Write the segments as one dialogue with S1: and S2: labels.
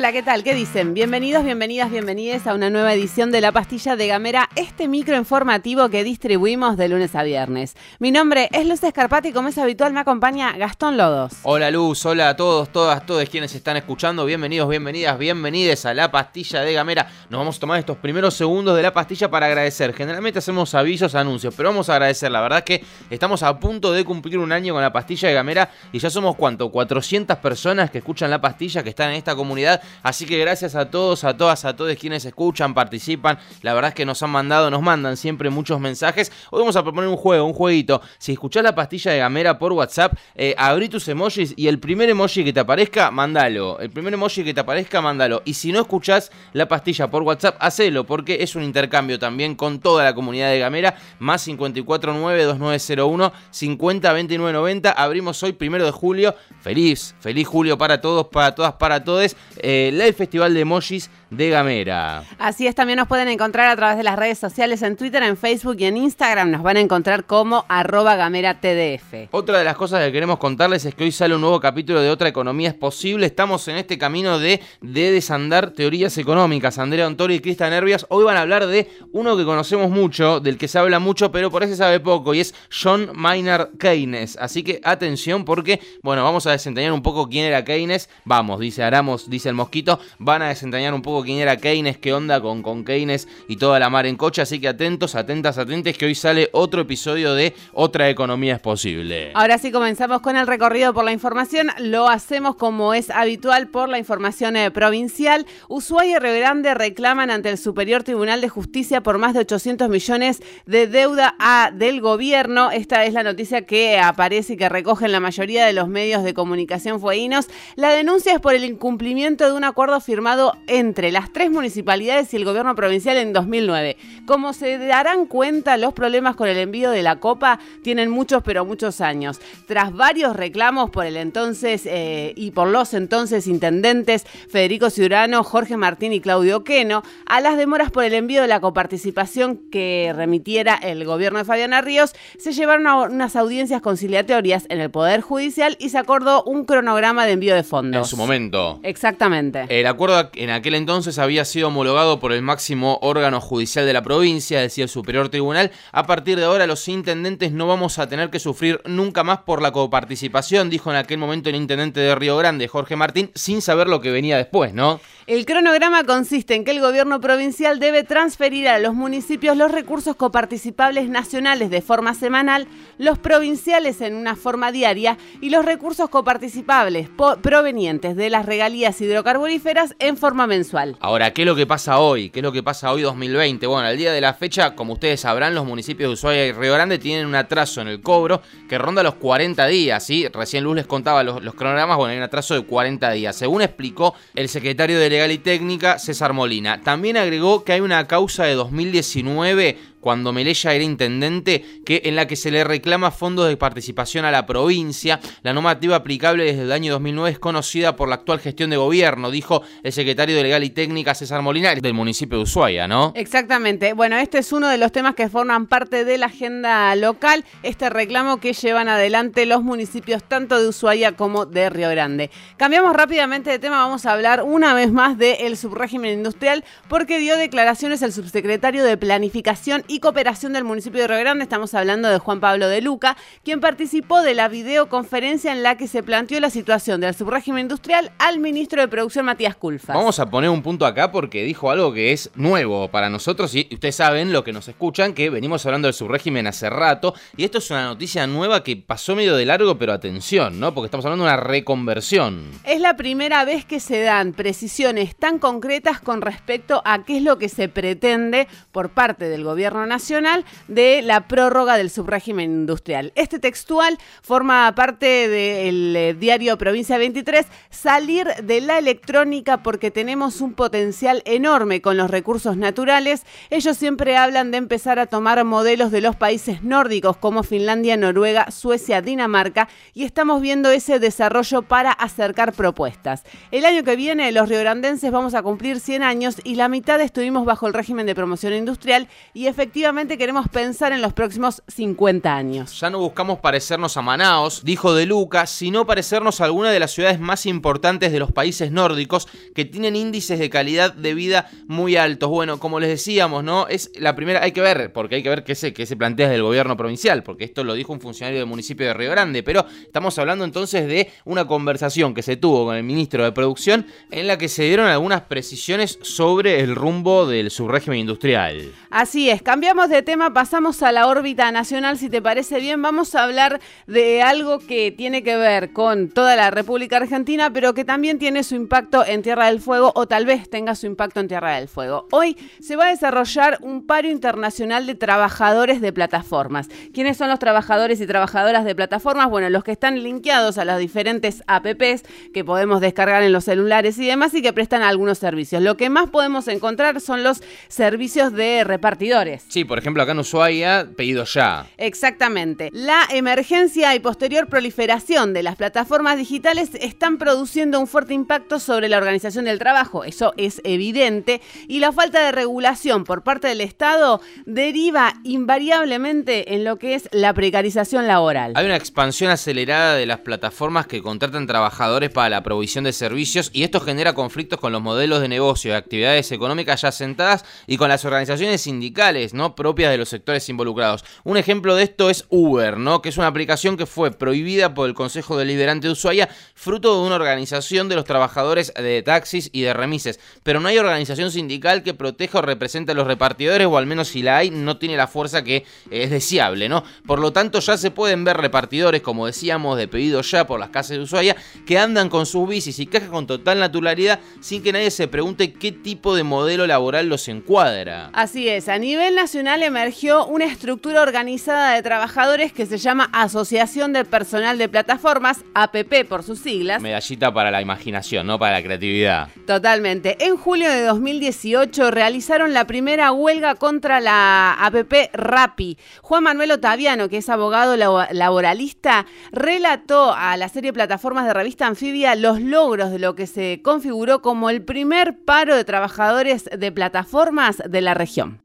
S1: Hola, ¿qué tal? ¿Qué dicen? Bienvenidos, bienvenidas, bienvenidas a una nueva edición de La Pastilla de Gamera, este micro informativo que distribuimos de lunes a viernes. Mi nombre es Luz Escarpati y como es habitual me acompaña Gastón Lodos.
S2: Hola Luz, hola a todos, todas, todos quienes están escuchando. Bienvenidos, bienvenidas, bienvenides a La Pastilla de Gamera. Nos vamos a tomar estos primeros segundos de La Pastilla para agradecer. Generalmente hacemos avisos, anuncios, pero vamos a agradecer. La verdad que estamos a punto de cumplir un año con La Pastilla de Gamera y ya somos, ¿cuánto? 400 personas que escuchan La Pastilla, que están en esta comunidad Así que gracias a todos, a todas, a todos quienes escuchan, participan. La verdad es que nos han mandado, nos mandan siempre muchos mensajes. Hoy vamos a proponer un juego, un jueguito. Si escuchás la pastilla de Gamera por WhatsApp, eh, abrí tus emojis y el primer emoji que te aparezca, mándalo. El primer emoji que te aparezca, mándalo. Y si no escuchás la pastilla por WhatsApp, hacelo, porque es un intercambio también con toda la comunidad de Gamera. Más 549-2901 502990. Abrimos hoy, primero de julio. Feliz, feliz julio para todos, para todas, para todos. Eh, el Festival de Emojis de Gamera.
S1: Así es, también nos pueden encontrar a través de las redes sociales, en Twitter, en Facebook y en Instagram. Nos van a encontrar como arroba gamera TDF.
S2: Otra de las cosas que queremos contarles es que hoy sale un nuevo capítulo de Otra Economía es Posible. Estamos en este camino de, de desandar teorías económicas. Andrea Ontori y Cristian Nervias hoy van a hablar de uno que conocemos mucho, del que se habla mucho, pero por eso se sabe poco, y es John Maynard Keynes. Así que atención porque, bueno, vamos a desentrañar un poco quién era Keynes. Vamos, dice Aramos, dice el mosquito. Van a desentrañar un poco quién era Keynes, qué onda con, con Keynes y toda la mar en coche. Así que atentos, atentas, atentes, que hoy sale otro episodio de Otra Economía es Posible.
S1: Ahora sí comenzamos con el recorrido por la información. Lo hacemos como es habitual por la información eh, provincial. Ushuaia y Río Grande reclaman ante el Superior Tribunal de Justicia por más de 800 millones de deuda a, del gobierno. Esta es la noticia que aparece y que recogen la mayoría de los medios de comunicación fueguinos. La denuncia es por el incumplimiento de un acuerdo firmado entre las tres municipalidades y el gobierno provincial en 2009. Como se darán cuenta, los problemas con el envío de la copa tienen muchos, pero muchos años. Tras varios reclamos por el entonces eh, y por los entonces intendentes Federico Ciurano, Jorge Martín y Claudio Queno, a las demoras por el envío de la coparticipación que remitiera el gobierno de Fabiana Ríos, se llevaron a unas audiencias conciliatorias en el Poder Judicial y se acordó un cronograma de envío de fondos.
S2: En su momento.
S1: Exactamente.
S2: El acuerdo en aquel entonces entonces había sido homologado por el máximo órgano judicial de la provincia, decía el Superior Tribunal. A partir de ahora los intendentes no vamos a tener que sufrir nunca más por la coparticipación, dijo en aquel momento el intendente de Río Grande, Jorge Martín, sin saber lo que venía después, ¿no?
S1: El cronograma consiste en que el gobierno provincial debe transferir a los municipios los recursos coparticipables nacionales de forma semanal, los provinciales en una forma diaria y los recursos coparticipables provenientes de las regalías hidrocarburíferas en forma mensual.
S2: Ahora, ¿qué es lo que pasa hoy? ¿Qué es lo que pasa hoy 2020? Bueno, al día de la fecha, como ustedes sabrán, los municipios de Ushuaia y Río Grande tienen un atraso en el cobro que ronda los 40 días, ¿sí? Recién Luz les contaba los, los cronogramas, bueno, hay un atraso de 40 días, según explicó el secretario de Legal y Técnica, César Molina. También agregó que hay una causa de 2019 cuando Melella era intendente, que en la que se le reclama fondos de participación a la provincia. La normativa aplicable desde el año 2009 es conocida por la actual gestión de gobierno, dijo el secretario de Legal y Técnica César Molina del municipio de Ushuaia, ¿no?
S1: Exactamente. Bueno, este es uno de los temas que forman parte de la agenda local, este reclamo que llevan adelante los municipios tanto de Ushuaia como de Río Grande. Cambiamos rápidamente de tema, vamos a hablar una vez más del subrégimen industrial porque dio declaraciones el subsecretario de Planificación y Cooperación del municipio de Río Grande. Estamos hablando de Juan Pablo de Luca, quien participó de la videoconferencia en la que se planteó la situación del subrégimen industrial al ministro de Producción Matías Culfas.
S2: Vamos a poner un punto acá porque dijo algo que es nuevo para nosotros y ustedes saben lo que nos escuchan que venimos hablando del subrégimen hace rato y esto es una noticia nueva que pasó medio de largo, pero atención, ¿no? Porque estamos hablando de una reconversión.
S1: Es la primera vez que se dan precisiones tan concretas con respecto a qué es lo que se pretende por parte del gobierno nacional de la prórroga del subrégimen industrial. Este textual forma parte del eh, diario Provincia 23, salir de la electrónica porque tenemos un potencial enorme con los recursos naturales. Ellos siempre hablan de empezar a tomar modelos de los países nórdicos como Finlandia, Noruega, Suecia, Dinamarca y estamos viendo ese desarrollo para acercar propuestas. El año que viene los riograndenses vamos a cumplir 100 años y la mitad estuvimos bajo el régimen de promoción industrial y efectivamente queremos pensar en los próximos 50 años.
S2: Ya no buscamos parecernos a Manaos, dijo De Luca, sino parecernos a alguna de las ciudades más importantes de los países nórdicos que tienen índices de calidad de vida muy altos. Bueno, como les decíamos, ¿no? Es la primera, hay que ver, porque hay que ver qué se, qué se plantea desde el gobierno provincial, porque esto lo dijo un funcionario del municipio de Río Grande, pero estamos hablando entonces de una conversación que se tuvo con el ministro de Producción en la que se dieron algunas precisiones sobre el rumbo del subrégimen industrial.
S1: Así es, cambiamos de tema, pasamos a la órbita nacional, si te parece bien, vamos a hablar de algo que tiene que ver con toda la República Argentina, pero que también tiene su impacto en Tierra del Fuego o tal vez tenga su impacto en Tierra del Fuego. Hoy se va a desarrollar un paro internacional de trabajadores de plataformas. ¿Quiénes son los trabajadores y trabajadoras de plataformas? Bueno, los que están linkeados a las diferentes apps que podemos descargar en los celulares y demás y que prestan algunos servicios. Lo que más podemos encontrar son los servicios de repartidores.
S2: Sí, por ejemplo, acá en Ushuaia, pedido ya.
S1: Exactamente. La emergencia y posterior proliferación de las plataformas digitales están produciendo un fuerte impacto sobre la organización del trabajo, eso es evidente, y la falta de regulación por parte del Estado deriva invariablemente en lo que es la precarización laboral.
S2: Hay una expansión acelerada de las plataformas que contratan trabajadores para la provisión de servicios y esto genera conflictos con los modelos de negocio y actividades económicas ya sentadas y con las organizaciones sindicales, ¿no? Propias de los sectores involucrados. Un ejemplo de esto es Uber, ¿no? que es una aplicación que fue prohibida por el Consejo Deliberante de Ushuaia, fruto de una organización de los trabajadores de taxis y de remises. Pero no hay organización sindical que proteja o represente a los repartidores, o al menos si la hay, no tiene la fuerza que es deseable, ¿no? Por lo tanto, ya se pueden ver repartidores, como decíamos, de pedido ya por las casas de Ushuaia, que andan con sus bicis y cajas con total naturalidad, sin que nadie se pregunte qué tipo de modelo laboral los encuadra.
S1: Así es, a nivel nacional emergió una estructura organizada de trabajadores que se llama Asociación de Personal de Plataformas, APP por sus siglas.
S2: Medallita para la imaginación, no para la creatividad.
S1: Totalmente. En julio de 2018 realizaron la primera huelga contra la APP Rappi. Juan Manuel Otaviano, que es abogado laboralista, relató a la serie Plataformas de Revista Anfibia los logros de lo que se configuró como el primer paro de trabajadores de plataformas de la región.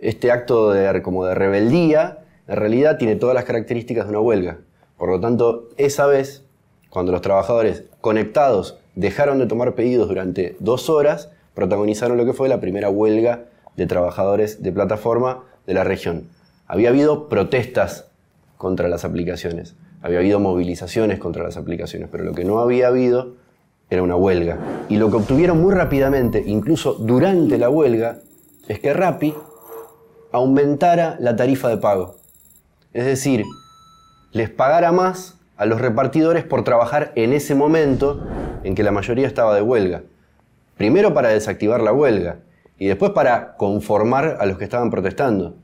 S3: Este acto de, como de rebeldía en realidad tiene todas las características de una huelga. Por lo tanto, esa vez, cuando los trabajadores conectados dejaron de tomar pedidos durante dos horas, protagonizaron lo que fue la primera huelga de trabajadores de plataforma de la región. Había habido protestas contra las aplicaciones, había habido movilizaciones contra las aplicaciones, pero lo que no había habido era una huelga. Y lo que obtuvieron muy rápidamente, incluso durante la huelga, es que Rappi aumentara la tarifa de pago. Es decir, les pagara más a los repartidores por trabajar en ese momento en que la mayoría estaba de huelga. Primero para desactivar la huelga y después para conformar a los que estaban protestando.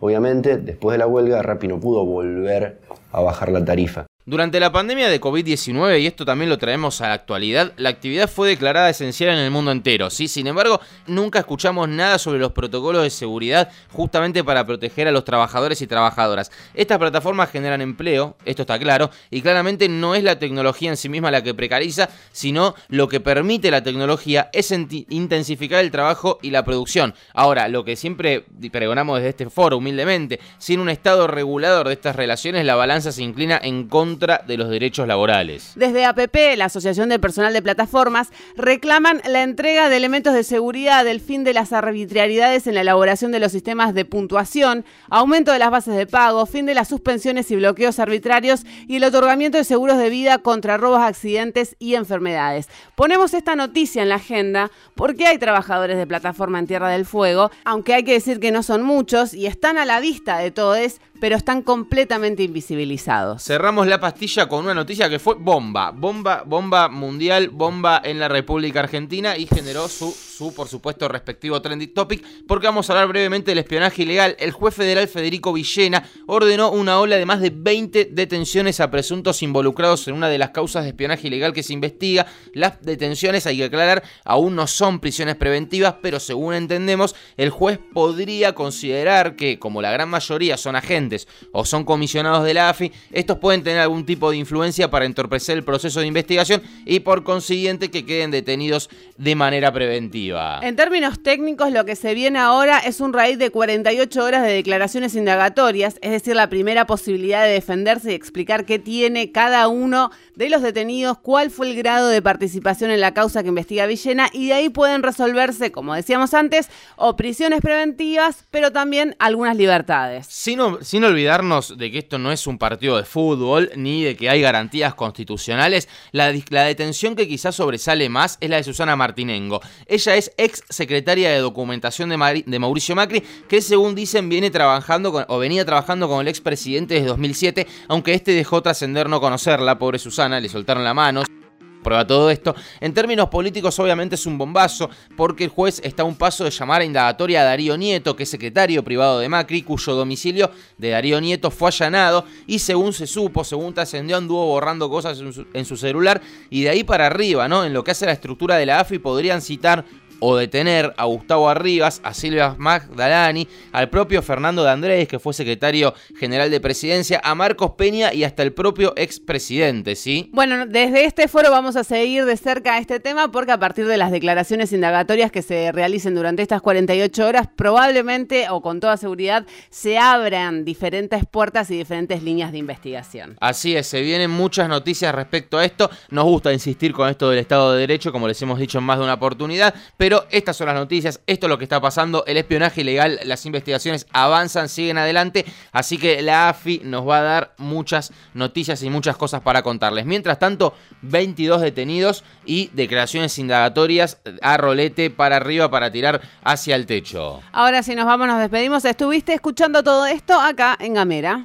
S3: Obviamente, después de la huelga, Rappi no pudo volver a bajar la tarifa.
S2: Durante la pandemia de COVID-19, y esto también lo traemos a la actualidad, la actividad fue declarada esencial en el mundo entero, ¿sí? Sin embargo, nunca escuchamos nada sobre los protocolos de seguridad justamente para proteger a los trabajadores y trabajadoras. Estas plataformas generan empleo, esto está claro, y claramente no es la tecnología en sí misma la que precariza, sino lo que permite la tecnología es intensificar el trabajo y la producción. Ahora, lo que siempre pregonamos desde este foro, humildemente, sin un estado regulador de estas relaciones, la balanza se inclina en contra de los derechos laborales.
S1: Desde APP, la Asociación de Personal de Plataformas, reclaman la entrega de elementos de seguridad del fin de las arbitrariedades en la elaboración de los sistemas de puntuación, aumento de las bases de pago, fin de las suspensiones y bloqueos arbitrarios y el otorgamiento de seguros de vida contra robos, accidentes y enfermedades. Ponemos esta noticia en la agenda porque hay trabajadores de plataforma en Tierra del Fuego, aunque hay que decir que no son muchos y están a la vista de todos pero están completamente invisibilizados.
S2: Cerramos la pastilla con una noticia que fue bomba, bomba, bomba mundial, bomba en la República Argentina y generó su, su por supuesto, respectivo trending topic, porque vamos a hablar brevemente del espionaje ilegal. El juez federal Federico Villena ordenó una ola de más de 20 detenciones a presuntos involucrados en una de las causas de espionaje ilegal que se investiga. Las detenciones, hay que aclarar, aún no son prisiones preventivas, pero según entendemos, el juez podría considerar que, como la gran mayoría son agentes o son comisionados de la AFI, estos pueden tener algún tipo de influencia para entorpecer el proceso de investigación y por consiguiente que queden detenidos de manera preventiva.
S1: En términos técnicos, lo que se viene ahora es un raíz de 48 horas de declaraciones indagatorias, es decir, la primera posibilidad de defenderse y explicar qué tiene cada uno de los detenidos, cuál fue el grado de participación en la causa que investiga Villena y de ahí pueden resolverse, como decíamos antes, o prisiones preventivas, pero también algunas libertades.
S2: Sin olvidarnos de que esto no es un partido de fútbol ni de que hay garantías constitucionales, la, detención que quizás sobresale más es la de Susana Martinengo. Ella es ex secretaria de documentación de, de Mauricio Macri, que según dicen viene trabajando con, o venía trabajando con el expresidente desde 2007, aunque este dejó trascender no conocerla, pobre Susana, le soltaron la mano prueba todo esto. En términos políticos, obviamente es un bombazo, porque el juez está a un paso de llamar a indagatoria a Darío Nieto, que es secretario privado de Macri, cuyo domicilio de Darío Nieto fue allanado y según se supo, según trascendió, anduvo borrando cosas en su, en su celular y de ahí para arriba, ¿no? En lo que hace la estructura de la AFI podrían citar o detener a Gustavo Arribas, a Silvia Magdalani, al propio Fernando de Andrés, que fue secretario general de presidencia, a Marcos Peña y hasta el propio expresidente, ¿sí?
S1: Bueno, desde este foro vamos a seguir de cerca este tema porque a partir de las declaraciones indagatorias que se realicen durante estas 48 horas, probablemente o con toda seguridad se abran diferentes puertas y diferentes líneas de investigación.
S2: Así es, se vienen muchas noticias respecto a esto. Nos gusta insistir con esto del Estado de Derecho, como les hemos dicho en más de una oportunidad, estas son las noticias, esto es lo que está pasando, el espionaje ilegal, las investigaciones avanzan, siguen adelante, así que la AFI nos va a dar muchas noticias y muchas cosas para contarles. Mientras tanto, 22 detenidos y declaraciones indagatorias a rolete para arriba para tirar hacia el techo.
S1: Ahora si nos vamos, nos despedimos. Estuviste escuchando todo esto acá en Gamera.